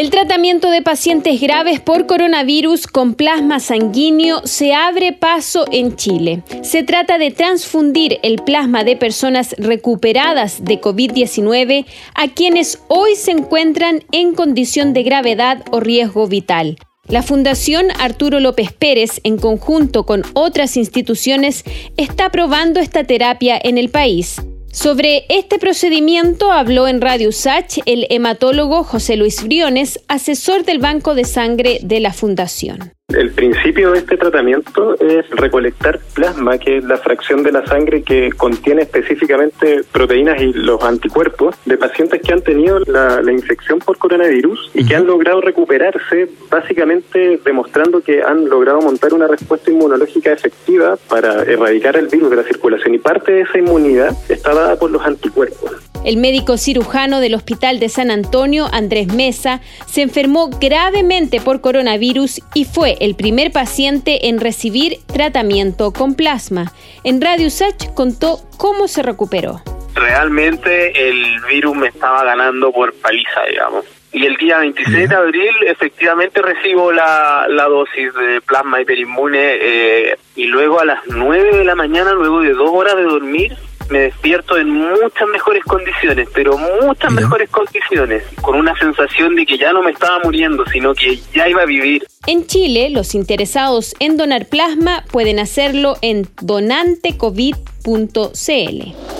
El tratamiento de pacientes graves por coronavirus con plasma sanguíneo se abre paso en Chile. Se trata de transfundir el plasma de personas recuperadas de COVID-19 a quienes hoy se encuentran en condición de gravedad o riesgo vital. La Fundación Arturo López Pérez, en conjunto con otras instituciones, está probando esta terapia en el país. Sobre este procedimiento habló en Radio Sach el hematólogo José Luis Briones, asesor del Banco de Sangre de la Fundación. El principio de este tratamiento es recolectar plasma, que es la fracción de la sangre que contiene específicamente proteínas y los anticuerpos de pacientes que han tenido la, infección por coronavirus y que han logrado recuperarse, básicamente demostrando que han logrado montar una respuesta inmunológica efectiva para erradicar el virus de la circulación. Y parte de esa inmunidad está dada por los anticuerpos. El médico cirujano del Hospital de San Antonio, Andrés Mesa, se enfermó gravemente por coronavirus y fue el primer paciente en recibir tratamiento con plasma. En Radio Sach contó cómo se recuperó. Realmente el virus me estaba ganando por paliza, digamos. Y el día 26 de abril efectivamente recibo la, dosis de plasma hiperinmune eh, y luego a las 9 de la mañana, luego de dos horas de dormir, me despierto en muchas mejores condiciones, pero muchas mejores condiciones, con una sensación de que ya no me estaba muriendo, sino que ya iba a vivir. En Chile, los interesados en donar plasma pueden hacerlo en donantecovid.cl.